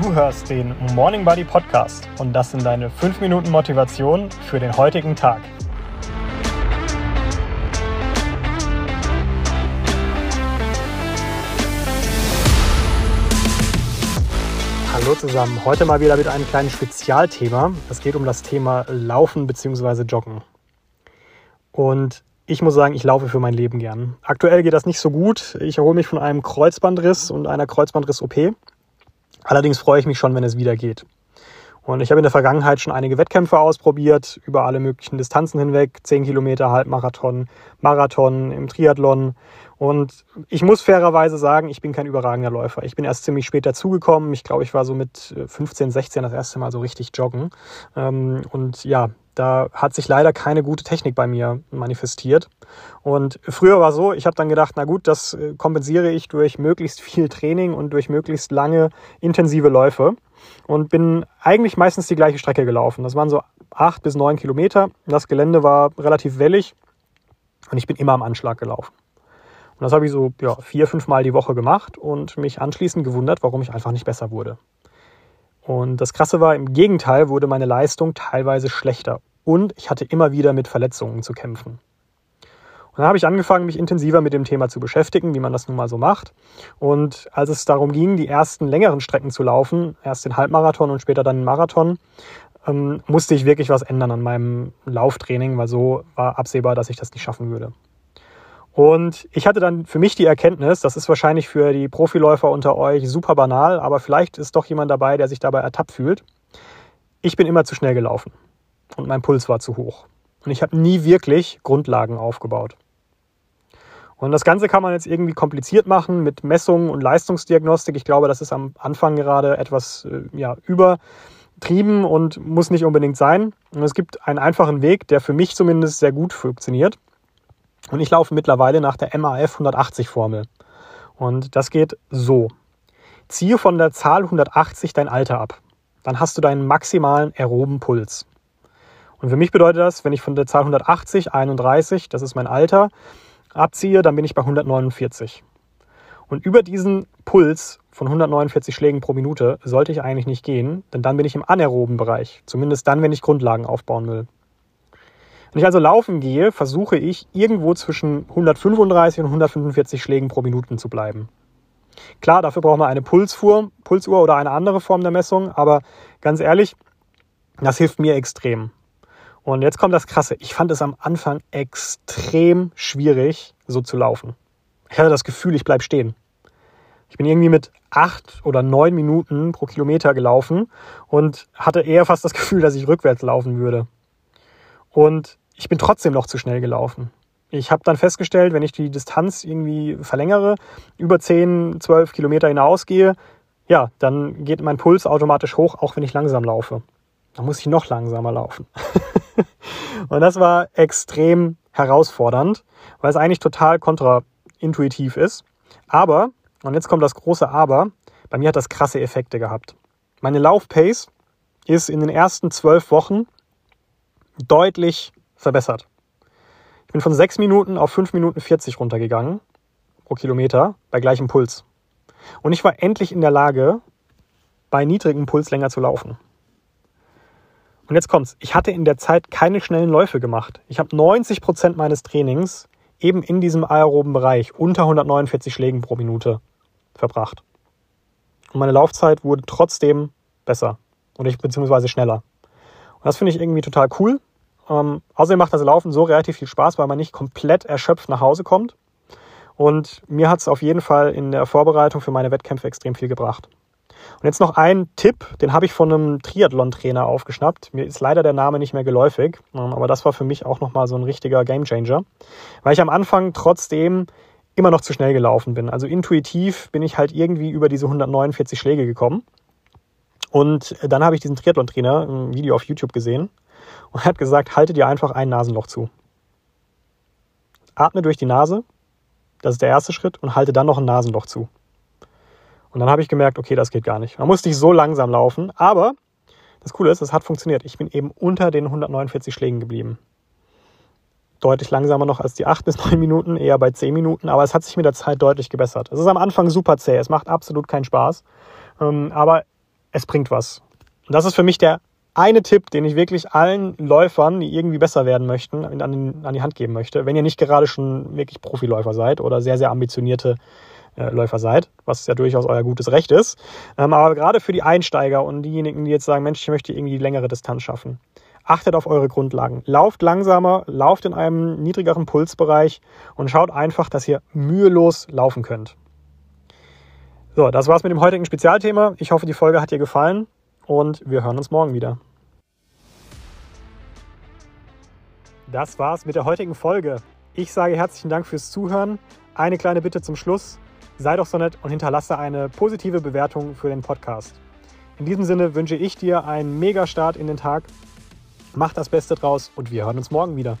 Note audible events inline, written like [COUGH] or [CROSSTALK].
Du hörst den Morning Buddy Podcast und das sind deine 5 Minuten Motivation für den heutigen Tag. Hallo zusammen, heute mal wieder mit einem kleinen Spezialthema. Es geht um das Thema Laufen bzw. Joggen. Und ich muss sagen, ich laufe für mein Leben gern. Aktuell geht das nicht so gut. Ich erhole mich von einem Kreuzbandriss und einer Kreuzbandriss-OP. Allerdings freue ich mich schon, wenn es wieder geht. Und ich habe in der Vergangenheit schon einige Wettkämpfe ausprobiert, über alle möglichen Distanzen hinweg, 10 Kilometer, Halbmarathon, Marathon, im Triathlon. Und ich muss fairerweise sagen, ich bin kein überragender Läufer. Ich bin erst ziemlich spät dazugekommen. Ich glaube, ich war so mit 15, 16 das erste Mal so richtig joggen. Ähm, und ja, da hat sich leider keine gute Technik bei mir manifestiert. Und früher war so, ich habe dann gedacht, na gut, das äh, kompensiere ich durch möglichst viel Training und durch möglichst lange intensive Läufe und bin eigentlich meistens die gleiche Strecke gelaufen. Das waren so acht bis neun Kilometer. Das Gelände war relativ wellig und ich bin immer am Anschlag gelaufen. Und das habe ich so ja, vier, fünf Mal die Woche gemacht und mich anschließend gewundert, warum ich einfach nicht besser wurde. Und das Krasse war, im Gegenteil wurde meine Leistung teilweise schlechter und ich hatte immer wieder mit Verletzungen zu kämpfen. Und dann habe ich angefangen, mich intensiver mit dem Thema zu beschäftigen, wie man das nun mal so macht. Und als es darum ging, die ersten längeren Strecken zu laufen, erst den Halbmarathon und später dann den Marathon, ähm, musste ich wirklich was ändern an meinem Lauftraining, weil so war absehbar, dass ich das nicht schaffen würde. Und ich hatte dann für mich die Erkenntnis, das ist wahrscheinlich für die Profiläufer unter euch super banal, aber vielleicht ist doch jemand dabei, der sich dabei ertappt fühlt. Ich bin immer zu schnell gelaufen und mein Puls war zu hoch. Und ich habe nie wirklich Grundlagen aufgebaut. Und das Ganze kann man jetzt irgendwie kompliziert machen mit Messungen und Leistungsdiagnostik. Ich glaube, das ist am Anfang gerade etwas äh, ja, übertrieben und muss nicht unbedingt sein. Und es gibt einen einfachen Weg, der für mich zumindest sehr gut funktioniert. Und ich laufe mittlerweile nach der MAF 180 Formel. Und das geht so. Ziehe von der Zahl 180 dein Alter ab. Dann hast du deinen maximalen aeroben Puls. Und für mich bedeutet das, wenn ich von der Zahl 180, 31, das ist mein Alter, abziehe, dann bin ich bei 149. Und über diesen Puls von 149 Schlägen pro Minute sollte ich eigentlich nicht gehen, denn dann bin ich im anaeroben Bereich. Zumindest dann, wenn ich Grundlagen aufbauen will. Wenn ich also laufen gehe, versuche ich irgendwo zwischen 135 und 145 Schlägen pro Minute zu bleiben. Klar, dafür braucht man eine Pulsfuhr, Pulsuhr oder eine andere Form der Messung, aber ganz ehrlich, das hilft mir extrem. Und jetzt kommt das Krasse. Ich fand es am Anfang extrem schwierig, so zu laufen. Ich hatte das Gefühl, ich bleibe stehen. Ich bin irgendwie mit acht oder neun Minuten pro Kilometer gelaufen und hatte eher fast das [LAUGHS] Gefühl, dass ich rückwärts laufen würde. Und ich bin trotzdem noch zu schnell gelaufen. Ich habe dann festgestellt, wenn ich die Distanz irgendwie verlängere, über 10, 12 Kilometer hinausgehe, ja, dann geht mein Puls automatisch hoch, auch wenn ich langsam laufe. Dann muss ich noch langsamer laufen. [LAUGHS] und das war extrem herausfordernd, weil es eigentlich total kontraintuitiv ist. Aber, und jetzt kommt das große Aber, bei mir hat das krasse Effekte gehabt. Meine Laufpace ist in den ersten zwölf Wochen deutlich verbessert. Ich bin von sechs Minuten auf fünf Minuten 40 runtergegangen pro Kilometer bei gleichem Puls. Und ich war endlich in der Lage, bei niedrigem Puls länger zu laufen. Und jetzt kommt's. Ich hatte in der Zeit keine schnellen Läufe gemacht. Ich habe 90 Prozent meines Trainings eben in diesem aeroben Bereich unter 149 Schlägen pro Minute verbracht. Und meine Laufzeit wurde trotzdem besser. Und ich beziehungsweise schneller. Und das finde ich irgendwie total cool. Ähm, außerdem macht das Laufen so relativ viel Spaß, weil man nicht komplett erschöpft nach Hause kommt. Und mir hat es auf jeden Fall in der Vorbereitung für meine Wettkämpfe extrem viel gebracht. Und jetzt noch ein Tipp, den habe ich von einem Triathlon-Trainer aufgeschnappt. Mir ist leider der Name nicht mehr geläufig, ähm, aber das war für mich auch nochmal so ein richtiger Gamechanger, weil ich am Anfang trotzdem immer noch zu schnell gelaufen bin. Also intuitiv bin ich halt irgendwie über diese 149 Schläge gekommen. Und dann habe ich diesen Triathlon-Trainer im Video auf YouTube gesehen und er hat gesagt, halte dir einfach ein Nasenloch zu. Atme durch die Nase, das ist der erste Schritt, und halte dann noch ein Nasenloch zu. Und dann habe ich gemerkt, okay, das geht gar nicht. Man musste nicht so langsam laufen, aber das Coole ist, es hat funktioniert. Ich bin eben unter den 149 Schlägen geblieben. Deutlich langsamer noch als die 8 bis 9 Minuten, eher bei 10 Minuten, aber es hat sich mit der Zeit deutlich gebessert. Es ist am Anfang super zäh, es macht absolut keinen Spaß. Ähm, aber es bringt was. Und das ist für mich der eine Tipp, den ich wirklich allen Läufern, die irgendwie besser werden möchten, an, an die Hand geben möchte. Wenn ihr nicht gerade schon wirklich Profiläufer seid oder sehr, sehr ambitionierte äh, Läufer seid, was ja durchaus euer gutes Recht ist. Ähm, aber gerade für die Einsteiger und diejenigen, die jetzt sagen, Mensch, ich möchte irgendwie längere Distanz schaffen. Achtet auf eure Grundlagen. Lauft langsamer, lauft in einem niedrigeren Pulsbereich und schaut einfach, dass ihr mühelos laufen könnt. So, das war's mit dem heutigen Spezialthema. Ich hoffe, die Folge hat dir gefallen und wir hören uns morgen wieder. Das war's mit der heutigen Folge. Ich sage herzlichen Dank fürs Zuhören. Eine kleine Bitte zum Schluss. Sei doch so nett und hinterlasse eine positive Bewertung für den Podcast. In diesem Sinne wünsche ich dir einen Mega Start in den Tag. Mach das Beste draus und wir hören uns morgen wieder.